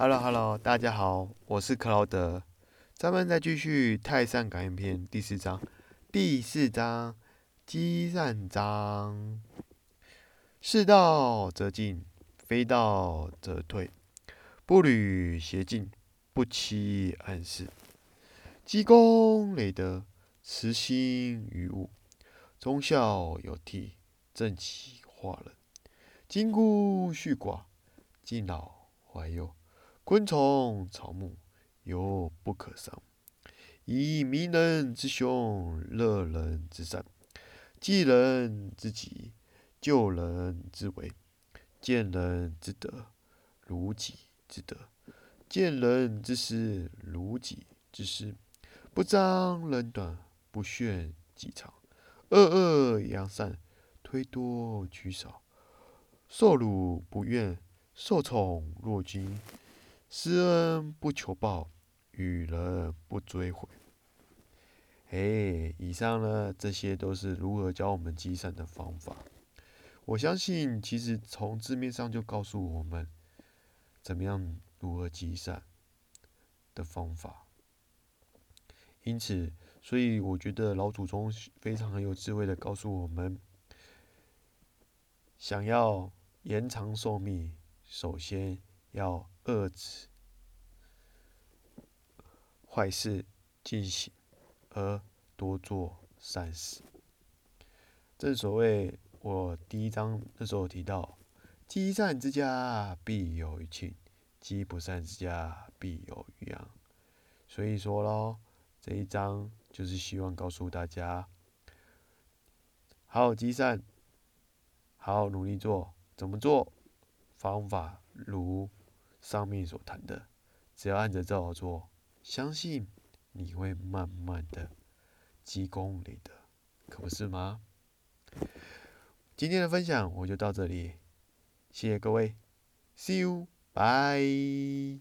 Hello Hello，大家好，我是克劳德。咱们再继续《泰山感应篇》第四章。第四章，积善章。是道则进，非道则退。不履邪径，不欺暗室。积功累德，慈心于物。忠孝有替，正气化人。金箍续寡，敬老怀幼。昆虫草木，犹不可伤。以明人之凶，乐人之善，济人之急，救人之危，见人之德，如己之德；见人之失，如己之失。不张人短，不炫己长。恶恶扬善，推多取少。受辱不怨，受宠若惊。施恩不求报，与人不追悔。哎，以上呢，这些都是如何教我们积善的方法。我相信，其实从字面上就告诉我们，怎么样如何积善的方法。因此，所以我觉得老祖宗非常很有智慧的告诉我们，想要延长寿命，首先要。遏制坏事进行，而多做善事。正所谓，我第一章那时候提到：积善之家必有余庆，积不善之家必有余殃。所以说咯，这一章就是希望告诉大家：好好积善，好好努力做。怎么做？方法如。上面所谈的，只要按着照做，相信你会慢慢的积功累德，可不是吗？今天的分享我就到这里，谢谢各位，See you，bye。